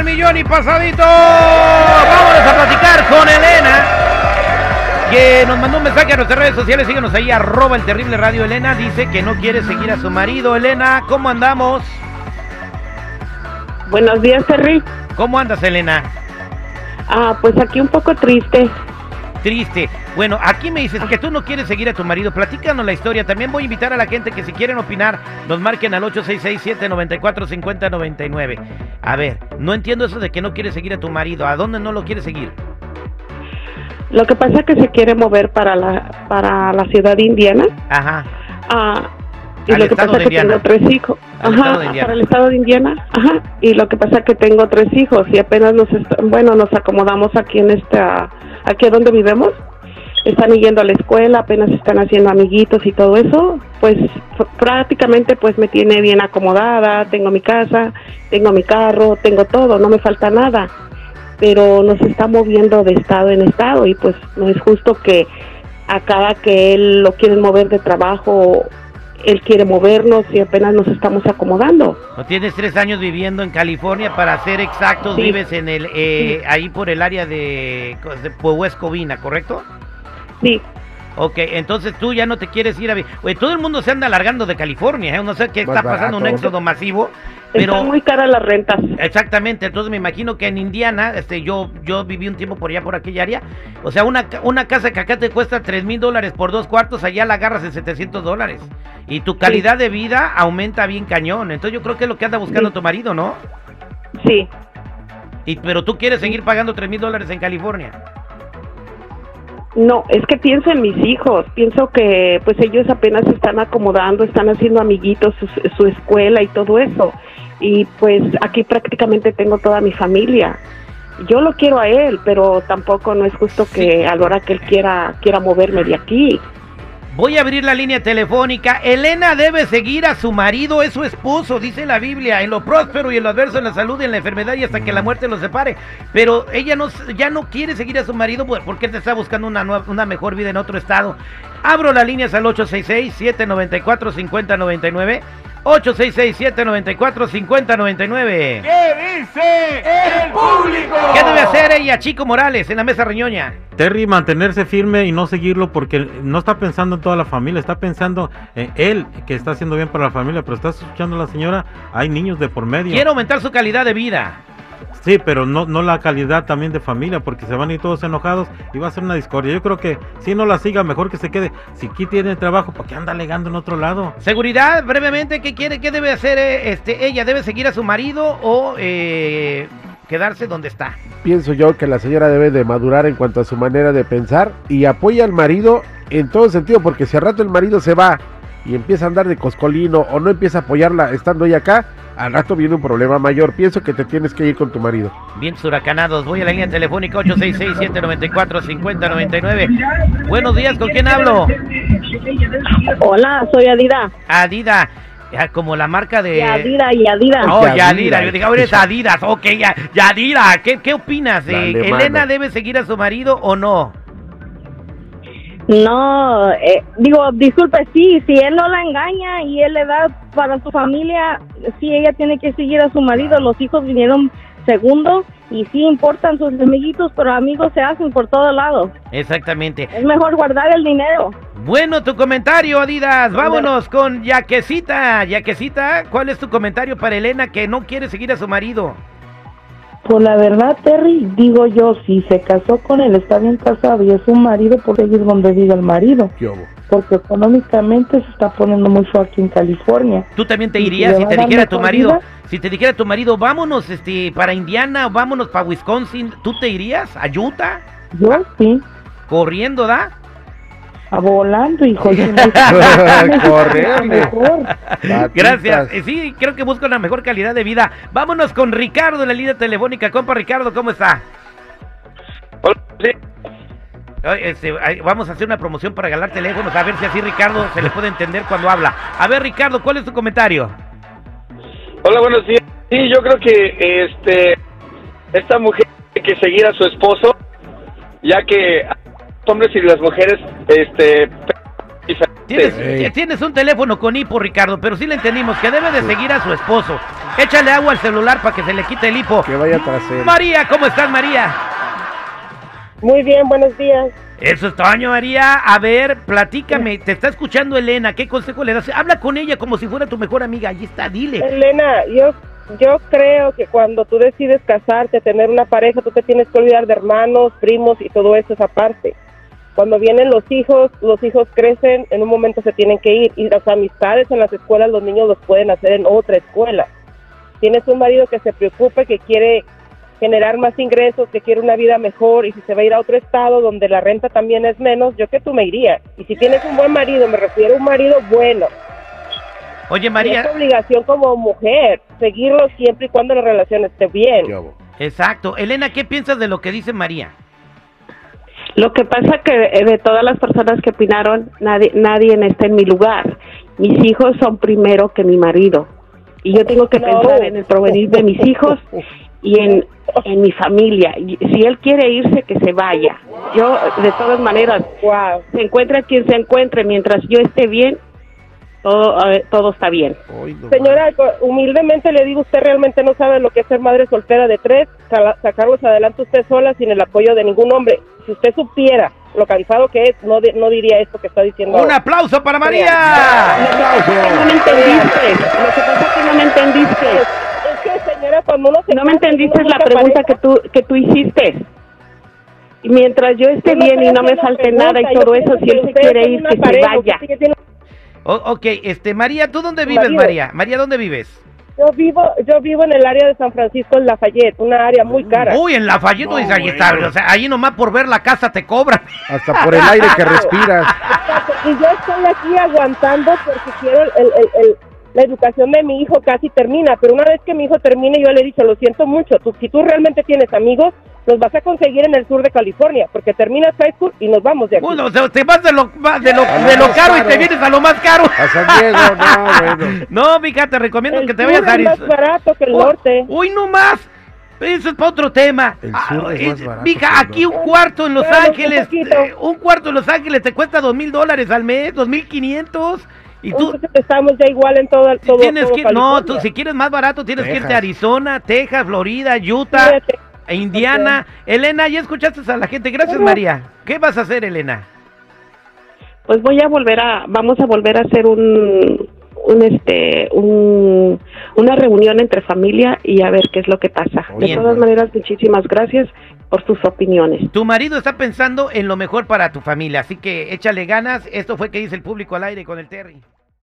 al millón y pasadito. Vámonos a platicar con Elena. Que nos mandó un mensaje a nuestras redes sociales. Síguenos ahí, arroba el terrible radio. Elena dice que no quiere seguir a su marido. Elena, ¿cómo andamos? Buenos días, Terry. ¿Cómo andas, Elena? Ah, pues aquí un poco triste. Triste. Bueno, aquí me dices que tú no quieres seguir a tu marido. Platícanos la historia. También voy a invitar a la gente que si quieren opinar, nos marquen al 866-794-5099. A ver, no entiendo eso de que no quieres seguir a tu marido. ¿A dónde no lo quieres seguir? Lo que pasa es que se quiere mover para la para la ciudad de Indiana. Ajá. Ah, y Al lo que estado pasa de es que Indiana. tengo tres hijos. Ajá, Indiana. para el estado de Indiana. Ajá. Y lo que pasa es que tengo tres hijos y apenas nos bueno, nos acomodamos aquí en esta aquí donde vivemos. Están yendo a la escuela, apenas están haciendo amiguitos y todo eso. Pues pr- prácticamente pues me tiene bien acomodada, tengo mi casa, tengo mi carro, tengo todo, no me falta nada. Pero nos está moviendo de estado en estado y pues no es justo que a cada que él lo quieren mover de trabajo, él quiere movernos y apenas nos estamos acomodando. ¿No tienes tres años viviendo en California? Para ser exactos, Sí. vives en el eh, ahí por el área de, de Puebla, ¿correcto? Sí, Ok, entonces tú ya no te quieres ir a... Oye, todo el mundo se anda alargando de California, ¿eh? No sé qué Más está pasando, un éxodo masivo, pero... están muy caras las rentas. Exactamente, entonces me imagino que en Indiana, este, yo, yo viví un tiempo por allá, por aquella área, o sea, una, una casa que acá te cuesta 3 mil dólares por dos cuartos, allá la agarras en 700 dólares. Y tu calidad de vida aumenta bien cañón, entonces yo creo que es lo que anda buscando Sí. tu marido, ¿no? Sí, Y, pero tú quieres seguir pagando 3 mil dólares en California. No, es que pienso en mis hijos, pienso que pues ellos apenas se están acomodando, están haciendo amiguitos, su, su escuela y todo eso. Y pues aquí prácticamente tengo toda mi familia. Yo lo quiero a él, pero tampoco no es justo que a la hora que él quiera quiera moverme de aquí. Voy a abrir la línea telefónica. Elena debe seguir a su marido, es su esposo, dice la Biblia, en lo próspero y en lo adverso, en la salud y en la enfermedad y hasta que la muerte los separe. Pero ella no, ya no quiere seguir a su marido pues, porque te está buscando una, una mejor vida en otro estado. Abro las líneas al 866-794-5099. 866-794-5099. ¿Qué dice el público? ¿Qué debe hacer ella, Chico Morales, en la mesa riñoña? Terry mantenerse firme y no seguirlo porque no está pensando en toda la familia, está pensando en él que está haciendo bien para la familia, pero está escuchando a la señora, hay niños de por medio. Quiere aumentar su calidad de vida. Sí, pero no, no la calidad también de familia, porque se van a ir todos enojados y va a ser una discordia. Yo creo que si no la siga, mejor que se quede. Si aquí tiene trabajo, ¿para qué anda alegando en otro lado? Seguridad, brevemente, ¿qué quiere, qué debe hacer eh, este, ella? ¿Debe seguir a su marido o eh, quedarse donde está? Pienso yo que la señora debe de madurar en cuanto a su manera de pensar y apoya al marido en todo sentido, porque si al rato el marido se va y empieza a andar de coscolino o no empieza a apoyarla estando ella acá, al rato viene un problema mayor. Pienso que te tienes que ir con tu marido. Bien huracanados, voy a la línea telefónica 866-794-5099. Buenos días, ¿con quién hablo? Hola, soy Adida. Adida, como la marca de... Yadira, Yadira. Oh, Yadira. Yo dije, ahora es Adidas, ok, ya, Yadira, ¿qué, qué opinas? Eh. ¿Elena debe seguir a su marido o no? No, eh, digo, disculpe, sí, si él no la engaña y él le da para su familia, sí, ella tiene que seguir a su marido, los hijos vinieron segundo y sí importan sus amiguitos, pero amigos se hacen por todos lados. Exactamente. Es mejor guardar el dinero. Bueno, tu comentario, Adidas. Vámonos con Yaquecita. Yaquecita, ¿cuál es tu comentario para Elena que no quiere seguir a su marido? Pues la verdad, Terry, digo yo, si se casó con él, está bien casado y es un marido, por seguir donde vive el marido. ¿Qué hubo? Porque económicamente se está poniendo mucho aquí en California. ¿Tú también te ¿Y si irías si te dijera tu marido? vida? Si te dijera tu marido, vámonos este, para Indiana, vámonos para Wisconsin, ¿tú te irías a Utah? Yo sí, Corriendo, ¿da? A volando, hijo. mejor. Gracias. Sí, creo que busca una mejor calidad de vida. Vámonos con Ricardo en la línea telefónica. Compa Ricardo, ¿cómo está? Hola, sí. Este, vamos a hacer una promoción para ganar teléfonos, a ver si así Ricardo se le puede entender cuando habla. A ver, Ricardo, ¿cuál es tu comentario? Hola, buenos días. Sí, yo creo que este esta mujer tiene que seguir a su esposo, ya que hombres y las mujeres este Tienes, diferentes. tienes un teléfono con hipo, Ricardo, pero sí le entendimos que debe de seguir a su esposo. Échale agua al celular para que se le quite el hipo. Que vaya tras él. María, ¿cómo estás, María? Muy bien, buenos días. Eso es Toño, María. A ver, platícame. Te está escuchando Elena. ¿Qué consejo le das? Habla con ella como si fuera tu mejor amiga. Ahí está, dile. Elena, yo, yo creo que cuando tú decides casarte, tener una pareja, tú te tienes que olvidar de hermanos, primos y todo eso es aparte. Cuando vienen los hijos, los hijos crecen, en un momento se tienen que ir y las amistades en las escuelas los niños los pueden hacer en otra escuela. Tienes un marido que se preocupe, que quiere generar más ingresos, que quiere una vida mejor y si se va a ir a otro estado donde la renta también es menos, yo que tú me iría. Y si tienes un buen marido, me refiero a un marido bueno, Oye, es María. tu obligación como mujer, seguirlo siempre y cuando la relación esté bien. Exacto. Elena, ¿qué piensas de lo que dice María? Lo que pasa que eh, de todas las personas que opinaron, nadie, nadie está en mi lugar. Mis hijos son primero que mi marido. Y yo tengo que No. pensar en el provenir de mis hijos y en, en mi familia. Y si él quiere irse, que se vaya. Yo, de todas maneras, Wow. se encuentra quien se encuentre, mientras yo esté bien, todo, eh, todo está bien. Señora, humildemente le digo, usted realmente no sabe lo que es ser madre soltera de tres, sacarlos adelante usted sola sin el apoyo de ningún hombre. Si usted supiera lo cansado que es, no, di- no diría esto que está diciendo. Un ahora. aplauso para María. no me entendiste. Lo que pasa es que no me entendiste. Es que, señora, cuando uno se No me entendiste la pregunta pareja, que tú, que tú hiciste. Y mientras yo esté yo no bien y no me falte pregunta, nada y todo eso, si él se quiere ir, que se vaya. O- ok, este, María, ¿tú dónde vives. María? María, ¿dónde vives? Yo vivo, yo vivo en el área de San Francisco, en Lafayette, una área muy cara. Uy, en Lafayette, No, dice, ahí está, o sea, ahí nomás por ver la casa te cobran. Hasta por el aire que respiras. Y yo estoy aquí aguantando porque quiero el, el- el- la educación de mi hijo casi termina, pero una vez que mi hijo termine yo le he dicho, lo siento mucho, tú, si tú realmente tienes amigos, los vas a conseguir en el sur de California, porque terminas high school y nos vamos de aquí. Uy, sea, te vas de lo, de lo, A lo de lo más caro y caro. te vienes a lo más caro. A San Diego, no, bueno. No, mija, te recomiendo el que te vayas a es más Arizona. barato que el Oh, norte. Uy, no más. Eso es para otro tema. El Ah, sur es es- más barato mija, aquí un cuarto en Los Ángeles, eh, un cuarto en Los Ángeles te cuesta dos mil dólares al mes, dos mil quinientos. Y tú Entonces estamos ya igual en todo, todo, tienes todo que, no, tú si quieres más barato tienes que irte a Texas. Arizona, Texas, Florida, Utah, Fíjate. E Indiana. Elena, ya escuchaste a la gente. Gracias. María. ¿Qué vas a hacer, Elena? Pues voy a volver a, vamos a volver a hacer un, un este, un, una reunión entre familia y a ver qué es lo que pasa. De todas maneras, muchísimas gracias por sus opiniones. Tu marido está pensando en lo mejor para tu familia, así que échale ganas. Esto fue que dice el público al aire con el Terry.